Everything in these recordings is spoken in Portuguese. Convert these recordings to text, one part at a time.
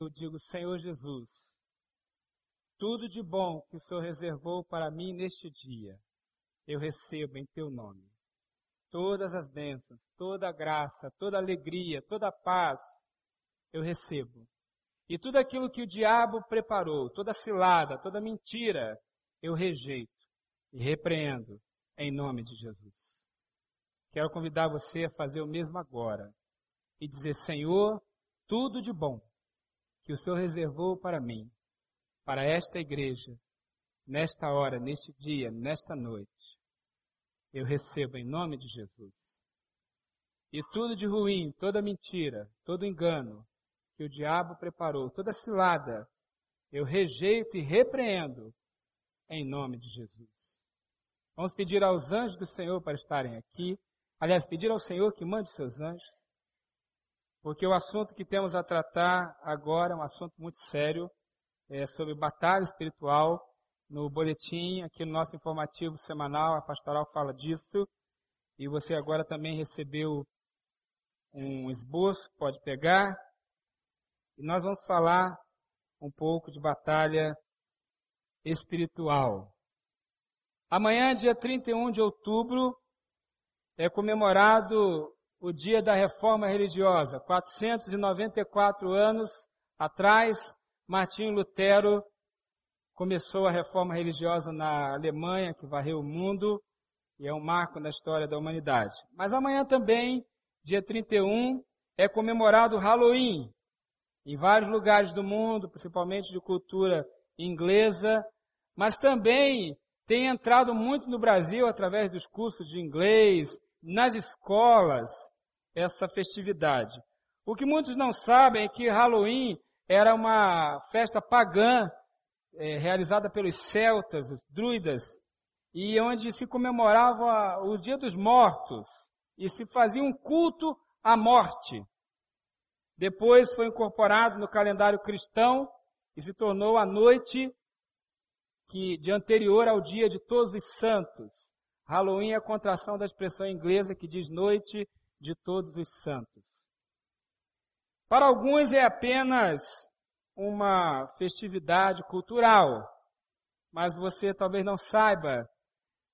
eu digo, Senhor Jesus, tudo de bom que o Senhor reservou para mim neste dia, eu recebo em teu nome. Todas as bênçãos, toda a graça, toda a alegria, toda a paz, eu recebo. E tudo aquilo que o diabo preparou, toda cilada, toda mentira, eu rejeito e repreendo em nome de Jesus. Quero convidar você a fazer o mesmo agora e dizer: Senhor, tudo de bom que o Senhor reservou para mim, para esta igreja, nesta hora, neste dia, nesta noite, eu recebo em nome de Jesus. E tudo de ruim, toda mentira, todo engano que o diabo preparou, toda cilada, eu rejeito e repreendo em nome de Jesus. Vamos pedir aos anjos do Senhor para estarem aqui. Aliás, pedir ao Senhor que mande seus anjos porque o assunto que temos a tratar agora é um assunto muito sério, é sobre batalha espiritual. No boletim, aqui no nosso informativo semanal, a pastoral fala disso. E você agora também recebeu um esboço, pode pegar. E nós vamos falar um pouco de batalha espiritual. Amanhã, dia 31 de outubro, é comemorado o dia da reforma religiosa. 494 anos atrás, Martinho Lutero começou a reforma religiosa na Alemanha, que varreu o mundo, e é um marco na história da humanidade. Mas amanhã também, dia 31, é comemorado Halloween. Em vários lugares do mundo, principalmente de cultura inglesa, mas também tem entrado muito no Brasil através dos cursos de inglês, nas escolas essa festividade. O que muitos não sabem é que Halloween era uma festa pagã é, realizada pelos celtas, os druidas, e onde se comemorava o Dia dos Mortos e se fazia um culto à morte. Depois foi incorporado no calendário cristão e se tornou a noite que de anterior ao dia de Todos os Santos. Halloween é a contração da expressão inglesa que diz noite de todos os santos. Para alguns é apenas uma festividade cultural, mas você talvez não saiba,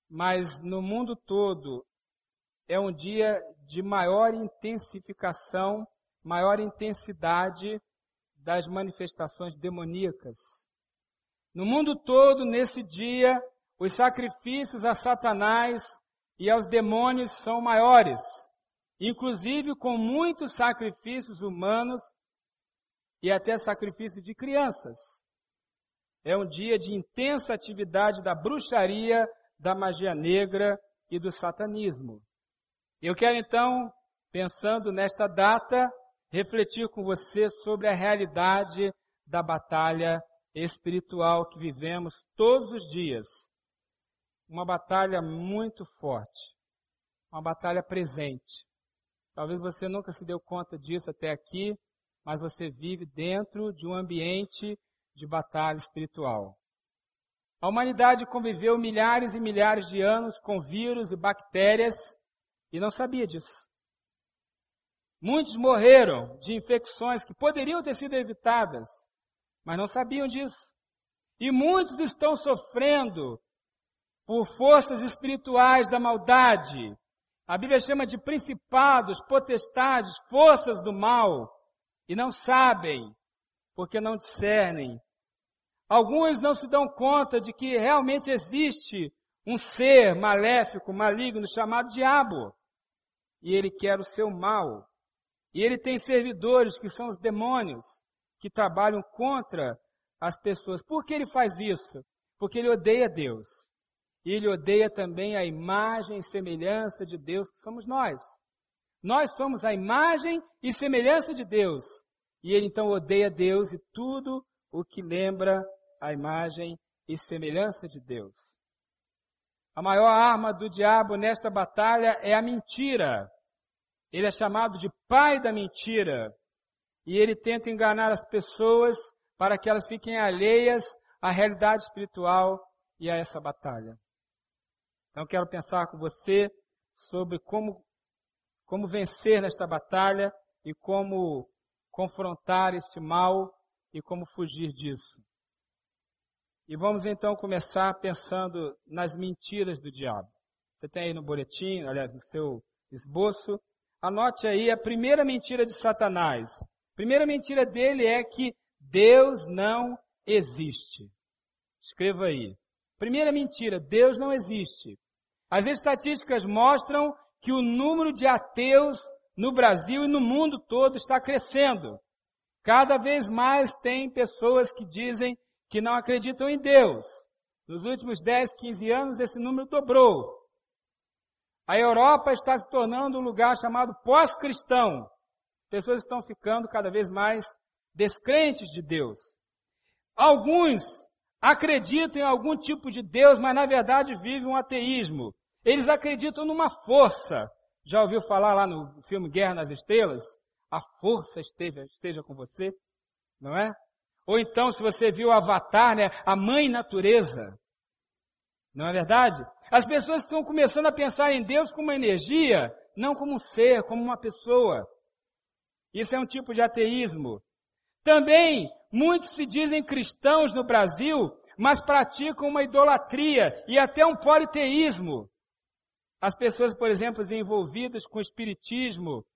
mas no mundo todo é um dia de maior intensificação, maior intensidade das manifestações demoníacas. No mundo todo, nesse dia, os sacrifícios a Satanás e aos demônios são maiores, inclusive com muitos sacrifícios humanos e até sacrifício de crianças. É um dia de intensa atividade da bruxaria, da magia negra e do satanismo. Eu quero então, pensando nesta data, refletir com você sobre a realidade da batalha espiritual que vivemos todos os dias uma batalha muito forte, uma batalha presente. Talvez você nunca se deu conta disso até aqui, mas você vive dentro de um ambiente de batalha espiritual. A humanidade conviveu milhares e milhares de anos com vírus e bactérias e não sabia disso. Muitos morreram de infecções que poderiam ter sido evitadas, mas não sabiam disso. E muitos estão sofrendo por forças espirituais da maldade. A Bíblia chama de principados, potestades, forças do mal, e não sabem, porque não discernem. Alguns não se dão conta de que realmente existe um ser maléfico, maligno, chamado diabo, e ele quer o seu mal. E ele tem servidores que são os demônios, que trabalham contra as pessoas. Por que ele faz isso? Porque ele odeia Deus. E ele odeia também a imagem e semelhança de Deus que somos nós. Nós somos a imagem e semelhança de Deus. E ele então odeia Deus e tudo o que lembra a imagem e semelhança de Deus. A maior arma do diabo nesta batalha é a mentira. Ele é chamado de pai da mentira. E ele tenta enganar as pessoas para que elas fiquem alheias à realidade espiritual e a essa batalha. Então quero pensar com você sobre como, como vencer nesta batalha e como confrontar este mal e como fugir disso. E vamos então começar pensando nas mentiras do diabo. Você tem aí no boletim, aliás, no seu esboço, anote aí a primeira mentira de Satanás. A primeira mentira dele é que Deus não existe. Escreva aí. Primeira mentira, Deus não existe. As estatísticas mostram que o número de ateus no Brasil e no mundo todo está crescendo. Cada vez mais tem pessoas que dizem que não acreditam em Deus. Nos últimos 10, 15 anos, esse número dobrou. A Europa está se tornando um lugar chamado pós-cristão. Pessoas estão ficando cada vez mais descrentes de Deus. Alguns acreditam em algum tipo de Deus, mas na verdade vivem um ateísmo. Eles acreditam numa força. Já ouviu falar lá no filme Guerra nas Estrelas? A força esteja, esteja com você, não é? Ou então, se você viu o Avatar, né, a mãe natureza. Não é verdade? As pessoas estão começando a pensar em Deus como uma energia, não como um ser, como uma pessoa. Isso é um tipo de ateísmo. Também, muitos se dizem cristãos no Brasil, mas praticam uma idolatria e até um politeísmo. As pessoas, por exemplo, envolvidas com espiritismo,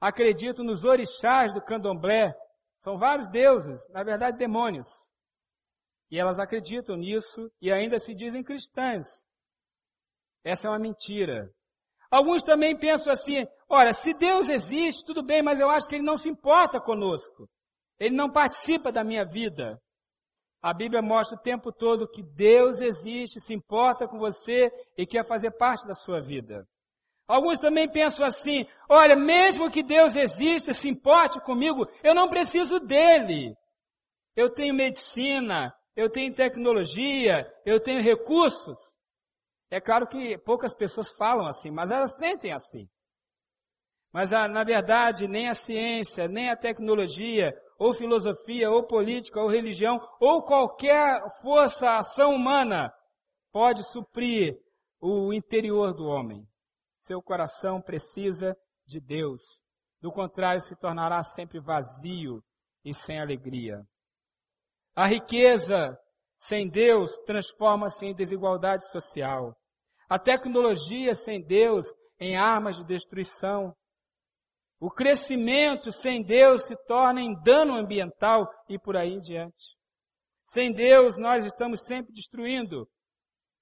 acreditam nos orixás do candomblé. São vários deuses, na verdade demônios. E elas acreditam nisso e ainda se dizem cristãs. Essa é uma mentira. Alguns também pensam assim: olha, se Deus existe, tudo bem, mas eu acho que Ele não se importa conosco. Ele não participa da minha vida. A Bíblia mostra o tempo todo que Deus existe, se importa com você e quer fazer parte da sua vida. Alguns também pensam assim: olha, mesmo que Deus exista, se importe comigo, eu não preciso dele. Eu tenho medicina, eu tenho tecnologia, eu tenho recursos. É claro que poucas pessoas falam assim, mas elas sentem assim. Mas na verdade, nem a ciência, nem a tecnologia, ou filosofia, ou política, ou religião, ou qualquer força, ação humana, pode suprir o interior do homem. Seu coração precisa de Deus. Do contrário, se tornará sempre vazio e sem alegria. A riqueza sem Deus transforma-se em desigualdade social. A tecnologia sem Deus em armas de destruição. O crescimento sem Deus se torna em dano ambiental e por aí em diante. Sem Deus, nós estamos sempre destruindo.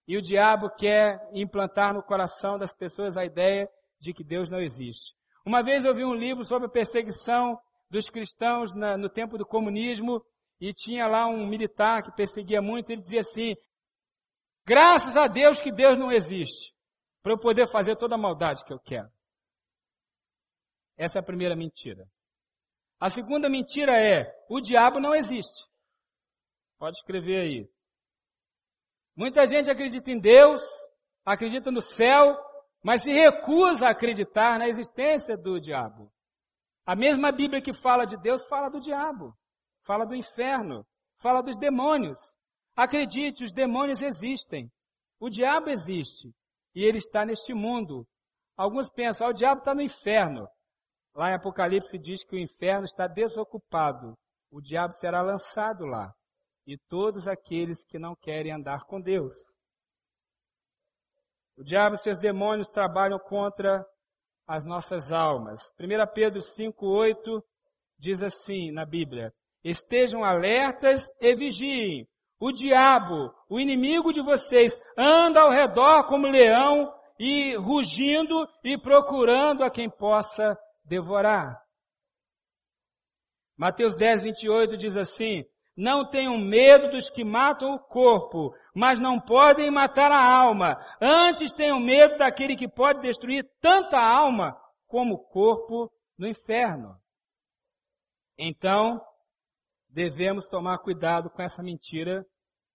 E o diabo quer implantar no coração das pessoas a ideia de que Deus não existe. Uma vez eu vi um livro sobre a perseguição dos cristãos na, no tempo do comunismo e tinha lá um militar que perseguia muito. Ele dizia assim: Graças a Deus que Deus não existe, para eu poder fazer toda a maldade que eu quero. Essa é a primeira mentira. A segunda mentira é: o diabo não existe. Pode escrever aí. Muita gente acredita em Deus, acredita no céu, mas se recusa a acreditar na existência do diabo. A mesma Bíblia que fala de Deus fala do diabo, fala do inferno, fala dos demônios. Acredite, os demônios existem. O diabo existe e ele está neste mundo. Alguns pensam, ah, o diabo está no inferno. Lá em Apocalipse diz que o inferno está desocupado. O diabo será lançado lá. E todos aqueles que não querem andar com Deus. O diabo e seus demônios trabalham contra as nossas almas. 1 Pedro 5,8 diz assim na Bíblia: Estejam alertas e vigiem. O diabo, o inimigo de vocês, anda ao redor como leão e rugindo e procurando a quem possa devorar. Mateus 10, 28 diz assim: Não tenham medo dos que matam o corpo, mas não podem matar a alma. Antes tenham medo daquele que pode destruir tanto a alma como o corpo no inferno. Então, devemos tomar cuidado com essa mentira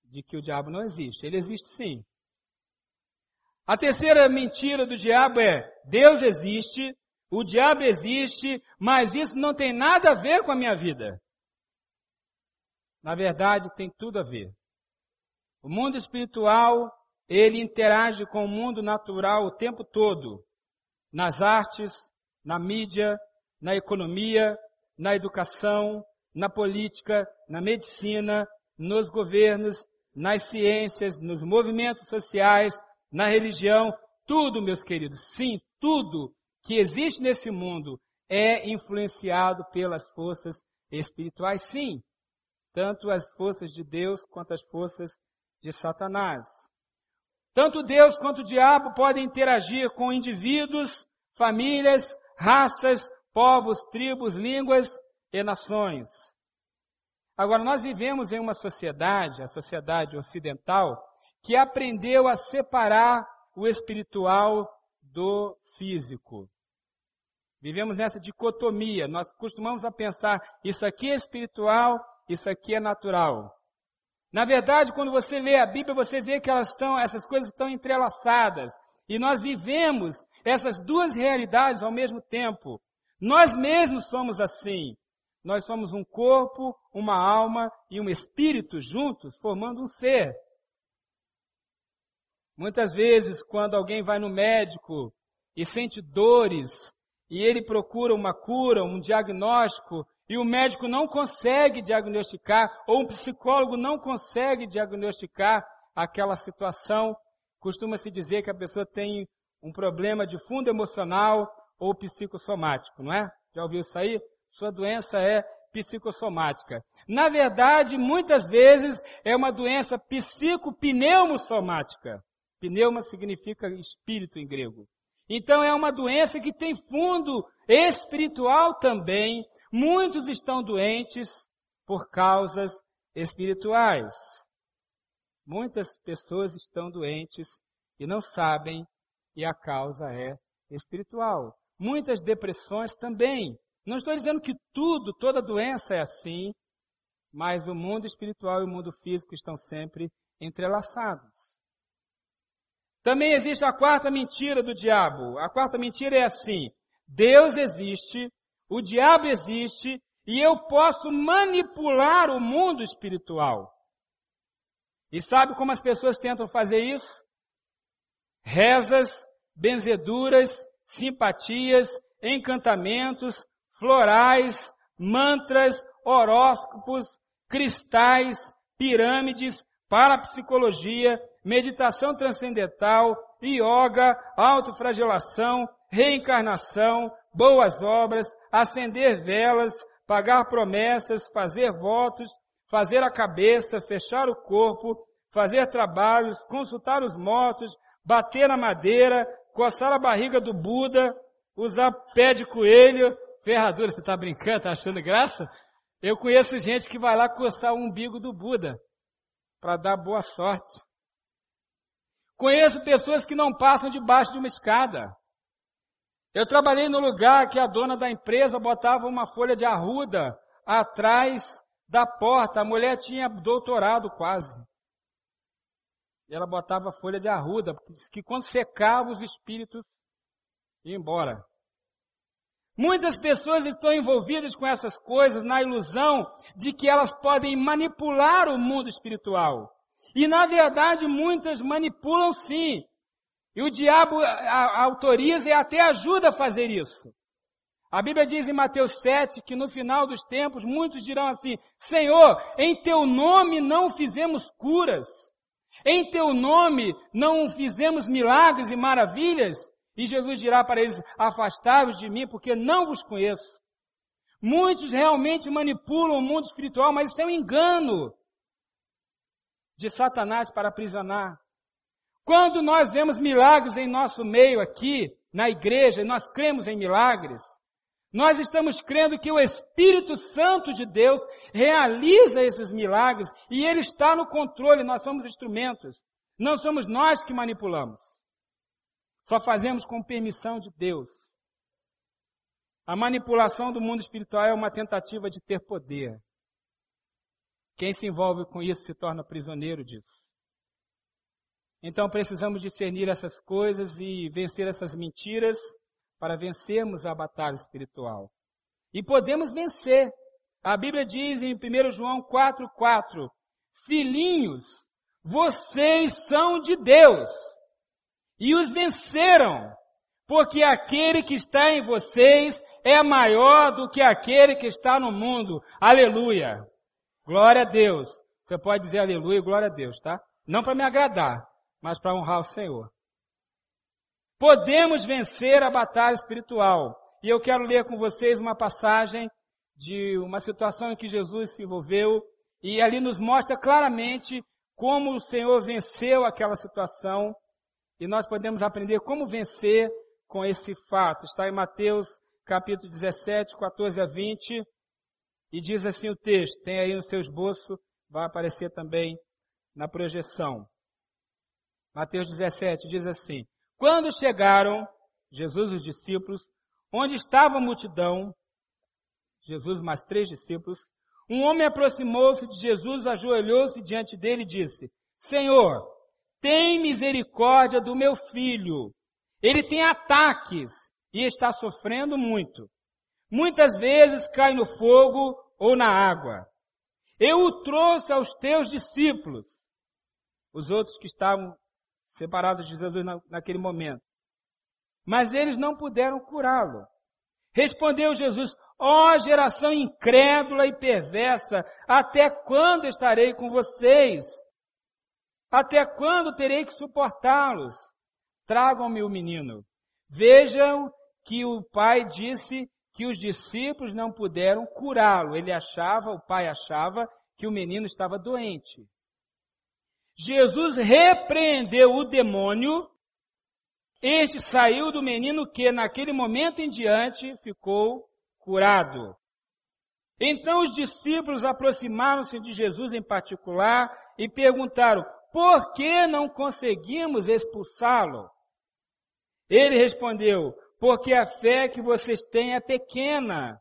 de que o diabo não existe. Ele existe sim. A terceira mentira do diabo é: Deus existe, o diabo existe, mas isso não tem nada a ver com a minha vida. Na verdade, tem tudo a ver. O mundo espiritual, ele interage com o mundo natural o tempo todo. Nas artes, na mídia, na economia, na educação, na política, na medicina, nos governos, nas ciências, nos movimentos sociais, na religião, tudo, meus queridos, sim, tudo que existe nesse mundo é influenciado pelas forças espirituais, sim. Tanto as forças de Deus quanto as forças de Satanás. Tanto Deus quanto o diabo podem interagir com indivíduos, famílias, raças, povos, tribos, línguas e nações. Agora, nós vivemos em uma sociedade, a sociedade ocidental, que aprendeu a separar o espiritual do físico. Vivemos nessa dicotomia. Nós costumamos a pensar, isso aqui é espiritual, isso aqui é natural. Na verdade, quando você lê a Bíblia, você vê que elas estão, essas coisas estão entrelaçadas. E nós vivemos essas duas realidades ao mesmo tempo. Nós mesmos somos assim. Nós somos um corpo, uma alma e um espírito juntos, formando um ser. Muitas vezes, quando alguém vai no médico e sente dores, e ele procura uma cura, um diagnóstico, e o médico não consegue diagnosticar, ou um psicólogo não consegue diagnosticar aquela situação, costuma-se dizer que a pessoa tem um problema de fundo emocional ou psicossomático, não é? Já ouviu isso aí? Sua doença é psicossomática. Na verdade, muitas vezes é uma doença psicopneumosomática. Pneuma significa espírito em grego. Então é uma doença que tem fundo espiritual também. Muitos estão doentes por causas espirituais. Muitas pessoas estão doentes e não sabem e a causa é espiritual. Muitas depressões também. Não estou dizendo que tudo, toda doença é assim, mas o mundo espiritual e o mundo físico estão sempre entrelaçados. Também existe a quarta mentira do diabo. A quarta mentira é assim: Deus existe, o diabo existe e eu posso manipular o mundo espiritual. E sabe como as pessoas tentam fazer isso? Rezas, benzeduras, simpatias, encantamentos, florais, mantras, horóscopos, cristais, pirâmides, parapsicologia, meditação transcendental, yoga, autofragelação, reencarnação, boas obras, acender velas, pagar promessas, fazer votos, fazer a cabeça, fechar o corpo, fazer trabalhos, consultar os mortos, bater na madeira, coçar a barriga do Buda, usar pé de coelho, ferradura, você está brincando, está achando graça? Eu conheço gente que vai lá coçar o umbigo do Buda para dar boa sorte. Conheço pessoas que não passam debaixo de uma escada. Eu trabalhei no lugar que a dona da empresa botava uma folha de arruda atrás da porta. A mulher tinha doutorado quase. E ela botava folha de arruda, que quando secava os espíritos iam embora. Muitas pessoas estão envolvidas com essas coisas na ilusão de que elas podem manipular o mundo espiritual. E na verdade muitas manipulam sim. E o diabo autoriza e até ajuda a fazer isso. A Bíblia diz em Mateus 7 que no final dos tempos muitos dirão assim: Senhor, em teu nome não fizemos curas, em teu nome não fizemos milagres e maravilhas. E Jesus dirá para eles: Afastai-vos de mim, porque não vos conheço. Muitos realmente manipulam o mundo espiritual, mas isso é um engano de Satanás para aprisionar. Quando nós vemos milagres em nosso meio aqui, na igreja, e nós cremos em milagres, nós estamos crendo que o Espírito Santo de Deus realiza esses milagres e ele está no controle, nós somos instrumentos. Não somos nós que manipulamos. Só fazemos com permissão de Deus. A manipulação do mundo espiritual é uma tentativa de ter poder. Quem se envolve com isso se torna prisioneiro disso. Então precisamos discernir essas coisas e vencer essas mentiras para vencermos a batalha espiritual. E podemos vencer. A Bíblia diz em 1 João 4,4: Filhinhos, vocês são de Deus e os venceram, porque aquele que está em vocês é maior do que aquele que está no mundo. Aleluia! Glória a Deus. Você pode dizer aleluia glória a Deus, tá? Não para me agradar, mas para honrar o Senhor. Podemos vencer a batalha espiritual. E eu quero ler com vocês uma passagem de uma situação em que Jesus se envolveu e ali nos mostra claramente como o Senhor venceu aquela situação e nós podemos aprender como vencer com esse fato. Está em Mateus capítulo 17, 14 a 20 e diz assim o texto, tem aí no seu esboço, vai aparecer também na projeção. Mateus 17 diz assim: Quando chegaram Jesus e os discípulos, onde estava a multidão, Jesus mais três discípulos, um homem aproximou-se de Jesus, ajoelhou-se diante dele e disse: Senhor, tem misericórdia do meu filho. Ele tem ataques e está sofrendo muito. Muitas vezes cai no fogo ou na água. Eu o trouxe aos teus discípulos, os outros que estavam separados de Jesus naquele momento. Mas eles não puderam curá-lo. Respondeu Jesus: Ó oh, geração incrédula e perversa, até quando estarei com vocês? Até quando terei que suportá-los? Tragam-me o menino. Vejam que o pai disse que os discípulos não puderam curá-lo. Ele achava, o pai achava, que o menino estava doente. Jesus repreendeu o demônio. Este saiu do menino que, naquele momento em diante, ficou curado. Então os discípulos aproximaram-se de Jesus em particular e perguntaram: por que não conseguimos expulsá-lo? Ele respondeu: porque a fé que vocês têm é pequena.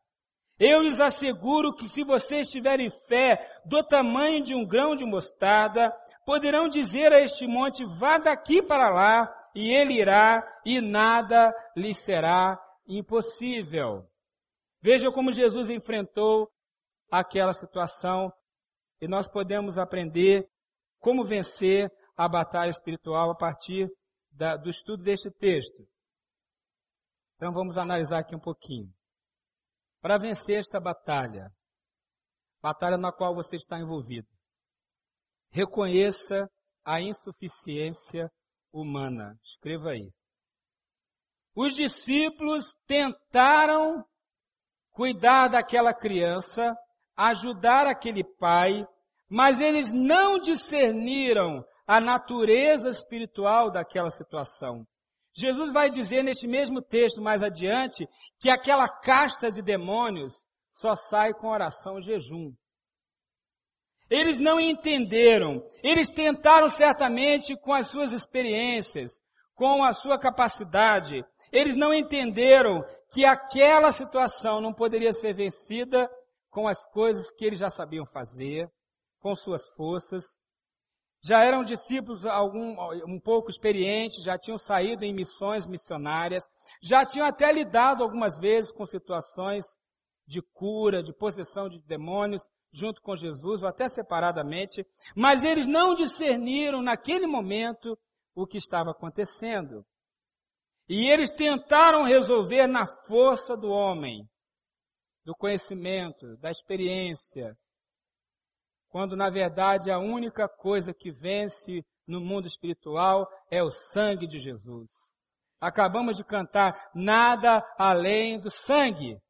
Eu lhes asseguro que se vocês tiverem fé do tamanho de um grão de mostarda, poderão dizer a este monte: vá daqui para lá, e ele irá, e nada lhe será impossível. Veja como Jesus enfrentou aquela situação e nós podemos aprender como vencer a batalha espiritual a partir da, do estudo deste texto. Então vamos analisar aqui um pouquinho. Para vencer esta batalha, batalha na qual você está envolvido, reconheça a insuficiência humana. Escreva aí. Os discípulos tentaram cuidar daquela criança, ajudar aquele pai, mas eles não discerniram a natureza espiritual daquela situação. Jesus vai dizer neste mesmo texto mais adiante que aquela casta de demônios só sai com oração e jejum. Eles não entenderam. Eles tentaram certamente com as suas experiências, com a sua capacidade. Eles não entenderam que aquela situação não poderia ser vencida com as coisas que eles já sabiam fazer, com suas forças. Já eram discípulos algum, um pouco experientes, já tinham saído em missões missionárias, já tinham até lidado algumas vezes com situações de cura, de possessão de demônios, junto com Jesus, ou até separadamente, mas eles não discerniram naquele momento o que estava acontecendo. E eles tentaram resolver na força do homem, do conhecimento, da experiência, quando na verdade a única coisa que vence no mundo espiritual é o sangue de Jesus. Acabamos de cantar nada além do sangue.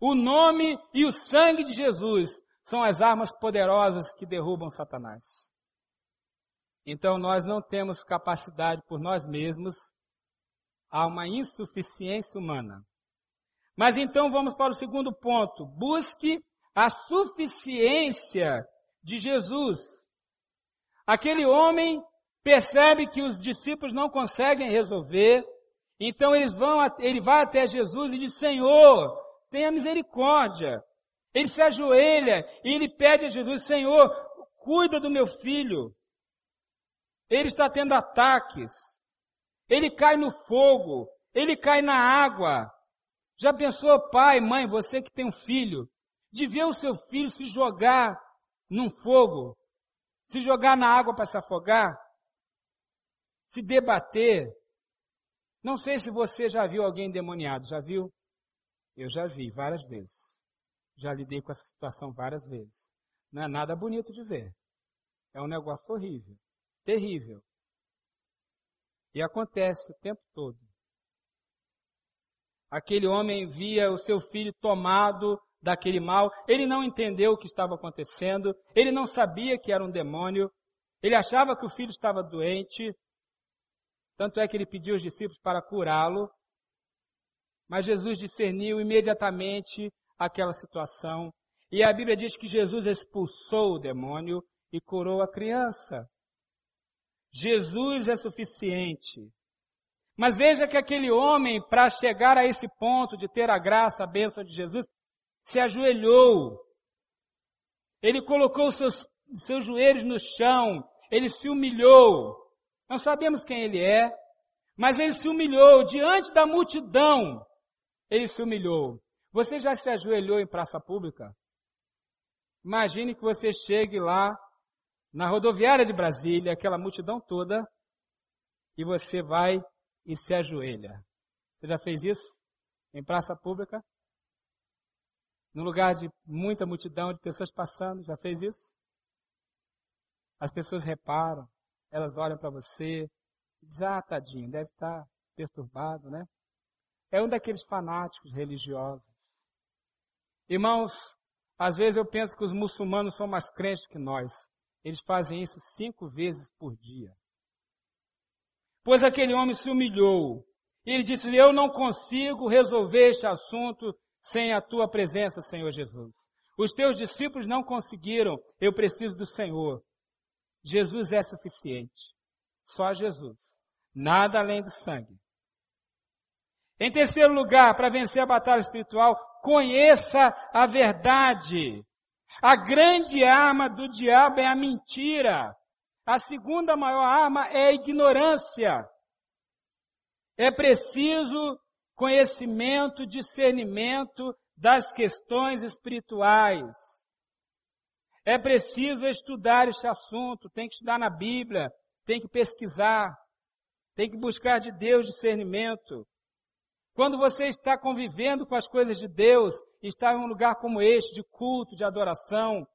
O nome e o sangue de Jesus são as armas poderosas que derrubam Satanás. Então nós não temos capacidade por nós mesmos, há uma insuficiência humana. Mas então vamos para o segundo ponto. Busque a suficiência de Jesus. Aquele homem percebe que os discípulos não conseguem resolver, então eles vão, ele vai até Jesus e diz: Senhor, tenha misericórdia. Ele se ajoelha e ele pede a Jesus: Senhor, cuida do meu filho. Ele está tendo ataques. Ele cai no fogo. Ele cai na água. Já pensou, pai, mãe, você que tem um filho, de ver o seu filho se jogar num fogo, se jogar na água para se afogar, se debater. Não sei se você já viu alguém endemoniado, já viu? Eu já vi várias vezes. Já lidei com essa situação várias vezes. Não é nada bonito de ver. É um negócio horrível, terrível. E acontece o tempo todo. Aquele homem via o seu filho tomado daquele mal, ele não entendeu o que estava acontecendo, ele não sabia que era um demônio, ele achava que o filho estava doente, tanto é que ele pediu aos discípulos para curá-lo, mas Jesus discerniu imediatamente aquela situação, e a Bíblia diz que Jesus expulsou o demônio e curou a criança. Jesus é suficiente. Mas veja que aquele homem, para chegar a esse ponto de ter a graça, a bênção de Jesus, se ajoelhou. Ele colocou seus, seus joelhos no chão. Ele se humilhou. Não sabemos quem ele é, mas ele se humilhou diante da multidão. Ele se humilhou. Você já se ajoelhou em praça pública? Imagine que você chegue lá na rodoviária de Brasília, aquela multidão toda, e você vai e se ajoelha. Você já fez isso em praça pública? No lugar de muita multidão de pessoas passando, já fez isso? As pessoas reparam, elas olham para você e dizem, ah, tadinho, deve estar perturbado, né? É um daqueles fanáticos religiosos. Irmãos, às vezes eu penso que os muçulmanos são mais crentes que nós. Eles fazem isso cinco vezes por dia. Pois aquele homem se humilhou. Ele disse: Eu não consigo resolver este assunto sem a tua presença, Senhor Jesus. Os teus discípulos não conseguiram, eu preciso do Senhor. Jesus é suficiente. Só Jesus. Nada além do sangue. Em terceiro lugar, para vencer a batalha espiritual, conheça a verdade. A grande arma do diabo é a mentira. A segunda maior arma é a ignorância. É preciso conhecimento, discernimento das questões espirituais. É preciso estudar este assunto, tem que estudar na Bíblia, tem que pesquisar, tem que buscar de Deus discernimento. Quando você está convivendo com as coisas de Deus, está em um lugar como este, de culto, de adoração,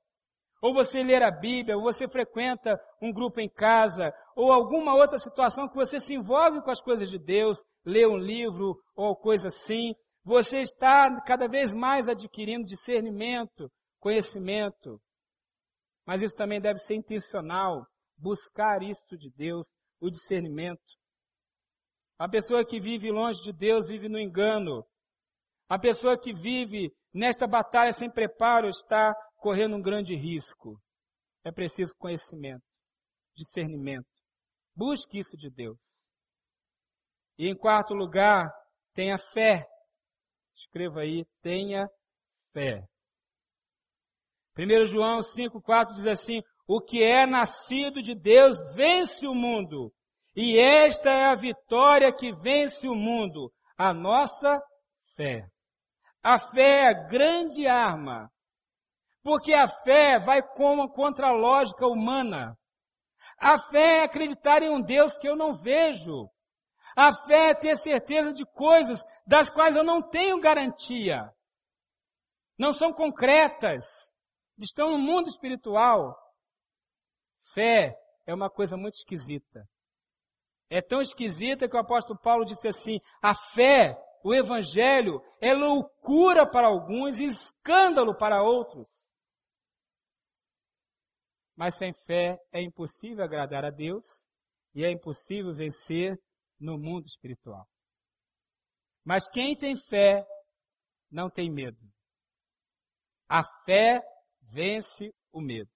ou você ler a Bíblia, ou você frequenta um grupo em casa, ou alguma outra situação que você se envolve com as coisas de Deus, lê um livro ou coisa assim, você está cada vez mais adquirindo discernimento, conhecimento. Mas isso também deve ser intencional, buscar isto de Deus, o discernimento. A pessoa que vive longe de Deus vive no engano. A pessoa que vive nesta batalha sem preparo está correndo um grande risco. É preciso conhecimento, discernimento. Busque isso de Deus. E em quarto lugar, tenha fé. Escreva aí, tenha fé. 1 João 5,4 diz assim: O que é nascido de Deus vence o mundo. E esta é a vitória que vence o mundo, a nossa fé. A fé é a grande arma, porque a fé vai contra a lógica humana. A fé é acreditar em um Deus que eu não vejo. A fé é ter certeza de coisas das quais eu não tenho garantia. Não são concretas. Estão no mundo espiritual. Fé é uma coisa muito esquisita. É tão esquisita que o apóstolo Paulo disse assim: a fé, o evangelho, é loucura para alguns e escândalo para outros. Mas sem fé é impossível agradar a Deus e é impossível vencer no mundo espiritual. Mas quem tem fé não tem medo. A fé vence o medo.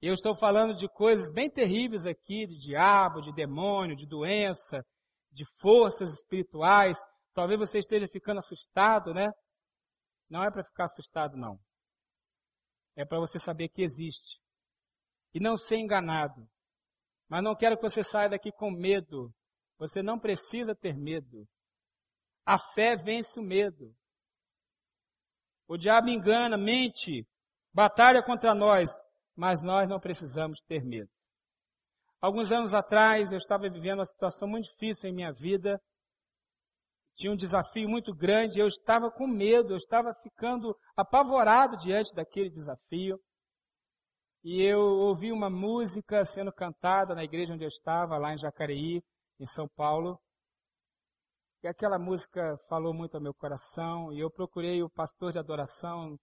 Eu estou falando de coisas bem terríveis aqui, de diabo, de demônio, de doença, de forças espirituais. Talvez você esteja ficando assustado, né? Não é para ficar assustado, não. É para você saber que existe. E não ser enganado. Mas não quero que você saia daqui com medo. Você não precisa ter medo. A fé vence o medo. O diabo engana, mente, batalha contra nós, mas nós não precisamos ter medo. Alguns anos atrás, eu estava vivendo uma situação muito difícil em minha vida. Tinha um desafio muito grande, eu estava com medo, eu estava ficando apavorado diante daquele desafio. e eu ouvi uma música sendo cantada na igreja onde eu estava, lá em Jacareí, em São Paulo. E aquela música falou muito ao meu coração, e eu procurei o pastor de adoração,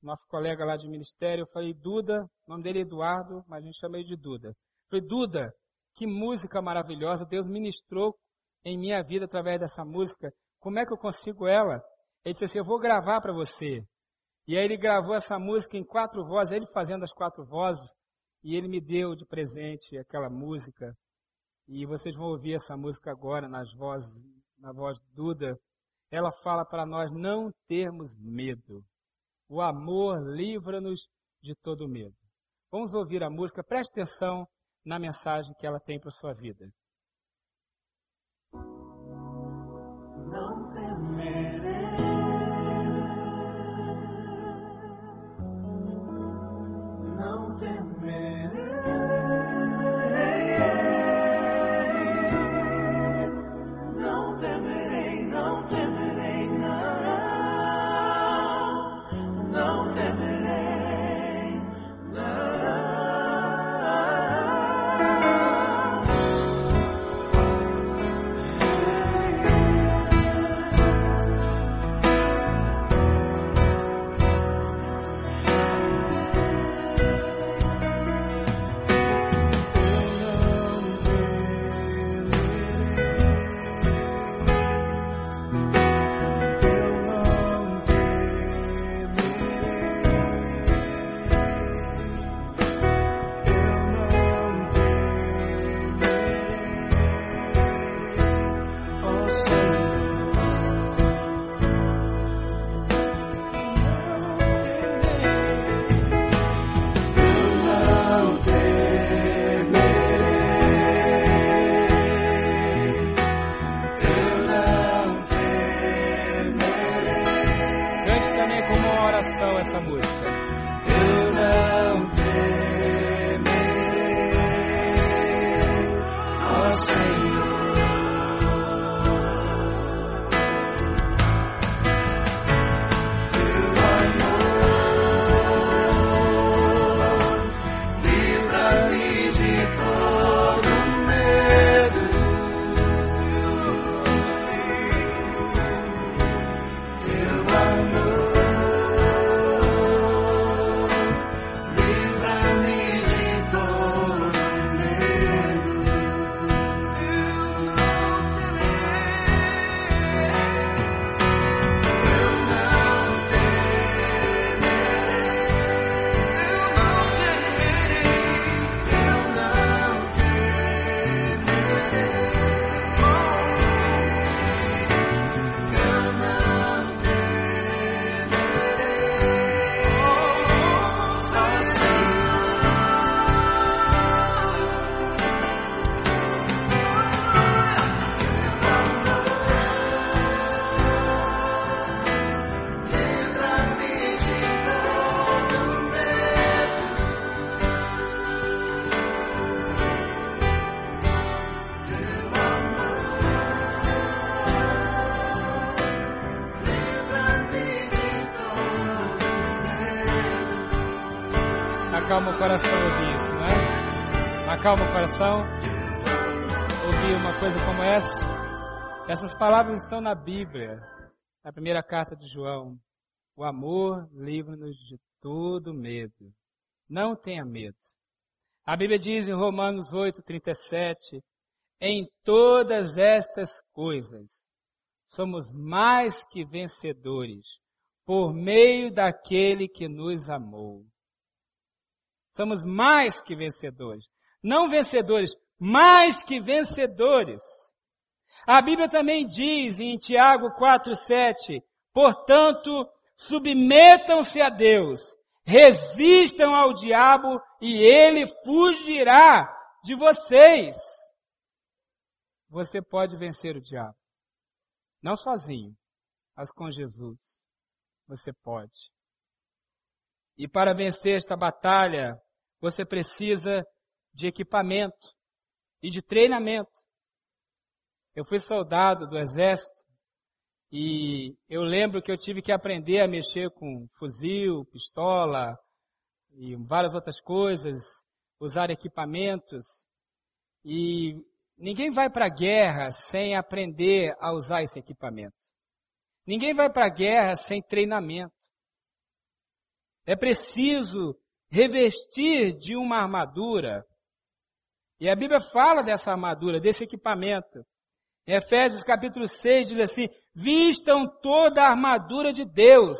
nosso colega lá de ministério, eu falei, Duda, o nome dele é Eduardo, mas a gente chama ele de Duda. Eu falei, Duda, que música maravilhosa, Deus ministrou em minha vida através dessa música, como é que eu consigo ela? Ele disse assim, eu vou gravar para você. E aí ele gravou essa música em quatro vozes, ele fazendo as quatro vozes, e ele me deu de presente aquela música. E vocês vão ouvir essa música agora nas vozes na voz de Duda, ela fala para nós não termos medo. O amor livra-nos de todo medo. Vamos ouvir a música, preste atenção na mensagem que ela tem para sua vida. Coração ouvir uma coisa como essa. Essas palavras estão na Bíblia, na primeira carta de João. O amor livra-nos de todo medo. Não tenha medo. A Bíblia diz em Romanos 8, 37, em todas estas coisas somos mais que vencedores por meio daquele que nos amou. Somos mais que vencedores. Não vencedores, mais que vencedores. A Bíblia também diz em Tiago 4:7, portanto, submetam-se a Deus, resistam ao diabo e ele fugirá de vocês. Você pode vencer o diabo. Não sozinho, mas com Jesus. Você pode. E para vencer esta batalha, você precisa de equipamento e de treinamento. Eu fui soldado do exército e eu lembro que eu tive que aprender a mexer com fuzil, pistola, e várias outras coisas, usar equipamentos. E ninguém vai para a guerra sem aprender a usar esse equipamento. Ninguém vai para a guerra sem treinamento. É preciso revestir de uma armadura. E a Bíblia fala dessa armadura, desse equipamento. Em Efésios capítulo 6 diz assim: Vistam toda a armadura de Deus,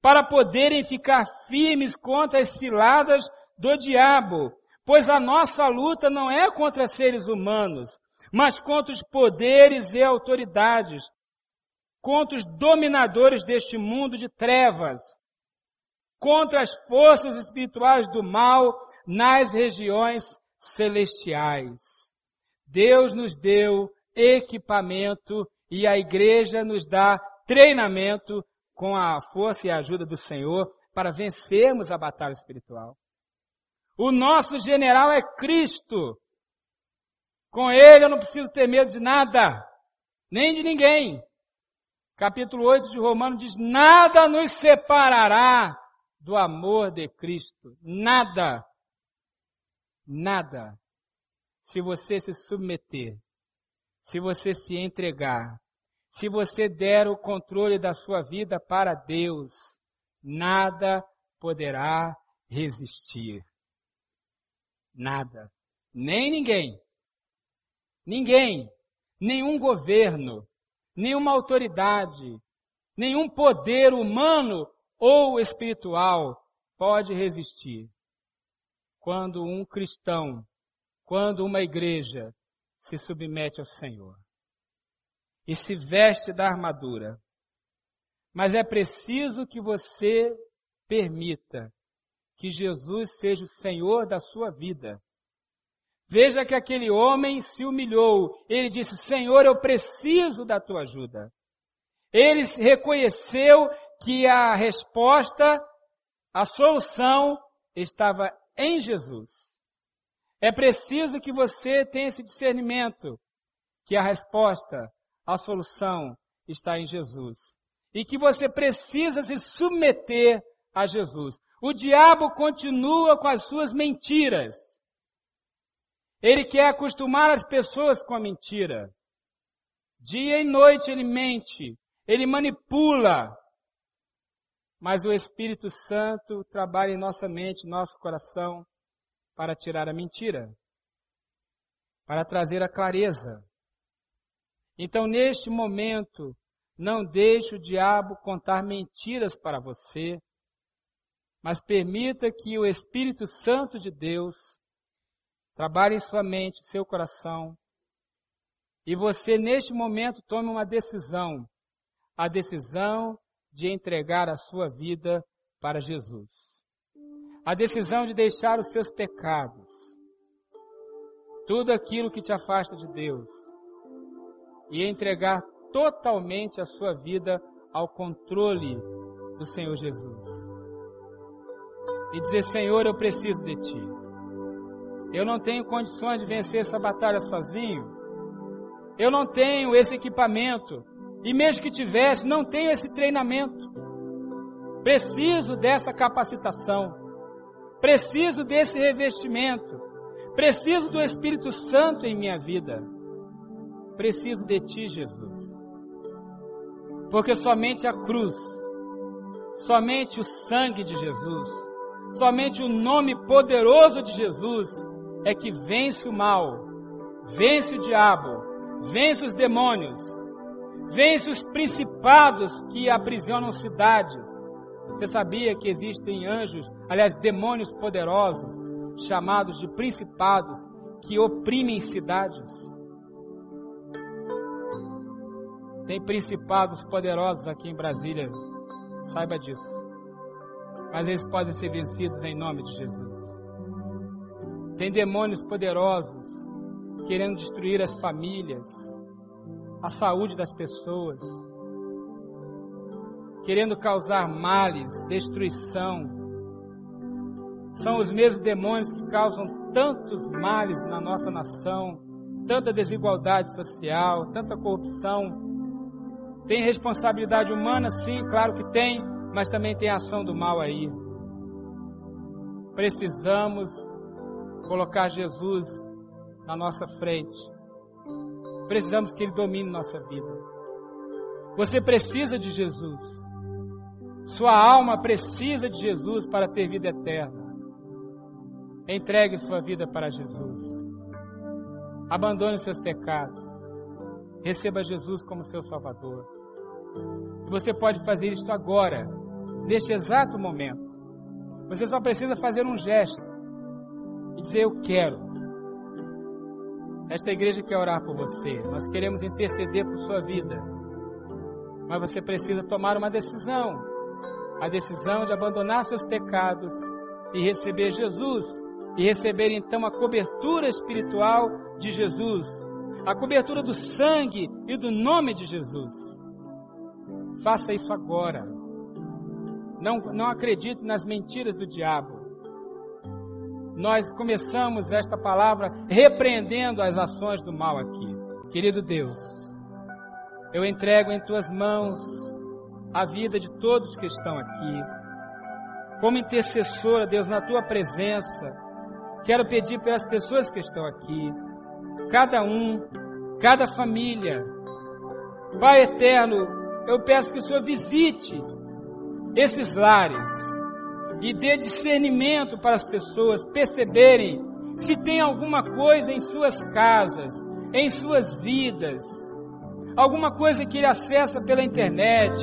para poderem ficar firmes contra as ciladas do diabo, pois a nossa luta não é contra seres humanos, mas contra os poderes e autoridades, contra os dominadores deste mundo de trevas, contra as forças espirituais do mal nas regiões celestiais. Deus nos deu equipamento e a igreja nos dá treinamento com a força e a ajuda do Senhor para vencermos a batalha espiritual. O nosso general é Cristo. Com ele eu não preciso ter medo de nada, nem de ninguém. Capítulo 8 de Romanos diz: Nada nos separará do amor de Cristo. Nada. Nada. Se você se submeter se você se entregar, se você der o controle da sua vida para Deus, nada poderá resistir. Nada. Nem ninguém. Ninguém. Nenhum governo. Nenhuma autoridade. Nenhum poder humano ou espiritual pode resistir. Quando um cristão, quando uma igreja se submete ao Senhor e se veste da armadura. Mas é preciso que você permita que Jesus seja o Senhor da sua vida. Veja que aquele homem se humilhou. Ele disse: Senhor, eu preciso da tua ajuda. Ele reconheceu que a resposta, a solução estava em Jesus. É preciso que você tenha esse discernimento que a resposta, a solução está em Jesus. E que você precisa se submeter a Jesus. O diabo continua com as suas mentiras. Ele quer acostumar as pessoas com a mentira. Dia e noite ele mente, ele manipula. Mas o Espírito Santo trabalha em nossa mente, nosso coração, para tirar a mentira, para trazer a clareza. Então, neste momento, não deixe o diabo contar mentiras para você, mas permita que o Espírito Santo de Deus trabalhe em sua mente, seu coração, e você, neste momento, tome uma decisão, a decisão de entregar a sua vida para Jesus a decisão de deixar os seus pecados, tudo aquilo que te afasta de Deus, e entregar totalmente a sua vida ao controle do Senhor Jesus. E dizer: Senhor, eu preciso de Ti. Eu não tenho condições de vencer essa batalha sozinho. Eu não tenho esse equipamento. E mesmo que tivesse, não tenho esse treinamento. Preciso dessa capacitação. Preciso desse revestimento. Preciso do Espírito Santo em minha vida. Preciso de Ti, Jesus. Porque somente a cruz, somente o sangue de Jesus, somente o nome poderoso de Jesus é que vence o mal, vence o diabo, vence os demônios, vence os principados que aprisionam cidades, você sabia que existem anjos, aliás, demônios poderosos, chamados de principados, que oprimem cidades? Tem principados poderosos aqui em Brasília, saiba disso. Mas eles podem ser vencidos em nome de Jesus. Tem demônios poderosos querendo destruir as famílias, a saúde das pessoas querendo causar males, destruição. São os mesmos demônios que causam tantos males na nossa nação, tanta desigualdade social, tanta corrupção. Tem responsabilidade humana, sim, claro que tem, mas também tem ação do mal aí. precisamos colocar Jesus na nossa frente. Precisamos que Ele domine nossa vida. Você precisa de Jesus. Sua alma precisa de Jesus para ter vida eterna. Entregue sua vida para Jesus. Abandone seus pecados. Receba Jesus como seu Salvador. E você pode fazer isto agora, neste exato momento. Você só precisa fazer um gesto e dizer: Eu quero. Esta igreja quer orar por você. Nós queremos interceder por sua vida. Mas você precisa tomar uma decisão. A decisão de abandonar seus pecados e receber Jesus. E receber então a cobertura espiritual de Jesus. A cobertura do sangue e do nome de Jesus. Faça isso agora. Não, não acredite nas mentiras do diabo. Nós começamos esta palavra repreendendo as ações do mal aqui. Querido Deus, eu entrego em tuas mãos a vida de todos que estão aqui. Como intercessora, Deus, na tua presença, quero pedir pelas pessoas que estão aqui, cada um, cada família. Pai eterno, eu peço que o Senhor visite esses lares e dê discernimento para as pessoas perceberem se tem alguma coisa em suas casas, em suas vidas, alguma coisa que ele acessa pela internet,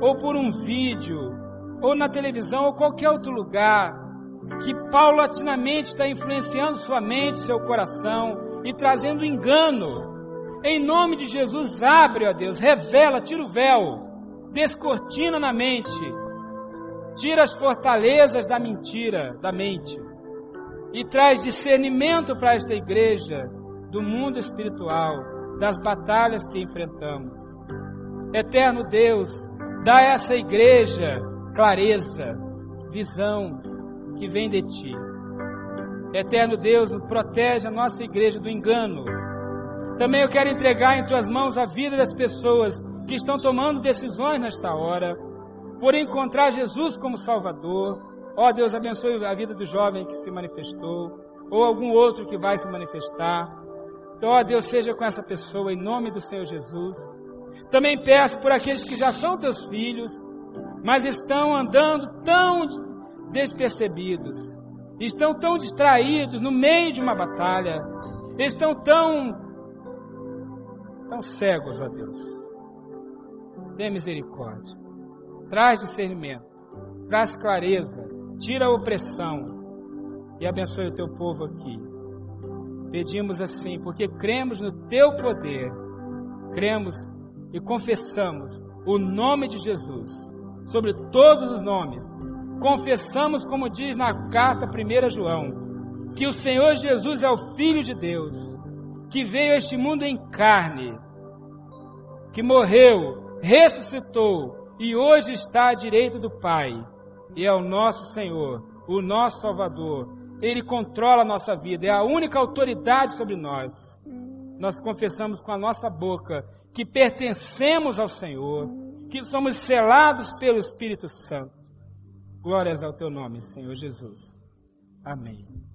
ou por um vídeo, ou na televisão, ou qualquer outro lugar, que paulatinamente está influenciando sua mente, seu coração e trazendo engano. Em nome de Jesus, abre, ó Deus, revela, tira o véu, descortina na mente, tira as fortalezas da mentira, da mente, e traz discernimento para esta igreja do mundo espiritual, das batalhas que enfrentamos. Eterno Deus, dá a essa igreja clareza, visão que vem de ti. Eterno Deus, protege a nossa igreja do engano. Também eu quero entregar em tuas mãos a vida das pessoas que estão tomando decisões nesta hora por encontrar Jesus como Salvador. Ó oh, Deus, abençoe a vida do jovem que se manifestou, ou algum outro que vai se manifestar. Então, ó oh, Deus, seja com essa pessoa em nome do Senhor Jesus. Também peço por aqueles que já são teus filhos, mas estão andando tão despercebidos, estão tão distraídos no meio de uma batalha, estão tão, tão cegos, ó Deus. Dê misericórdia traz discernimento, traz clareza, tira a opressão e abençoe o teu povo aqui. Pedimos assim, porque cremos no teu poder, cremos e confessamos o nome de Jesus sobre todos os nomes. Confessamos, como diz na carta 1 João, que o Senhor Jesus é o Filho de Deus, que veio a este mundo em carne, que morreu, ressuscitou e hoje está à direita do Pai, e é o nosso Senhor, o nosso Salvador. Ele controla a nossa vida, é a única autoridade sobre nós. Nós confessamos com a nossa boca que pertencemos ao Senhor, que somos selados pelo Espírito Santo. Glórias ao teu nome, Senhor Jesus. Amém.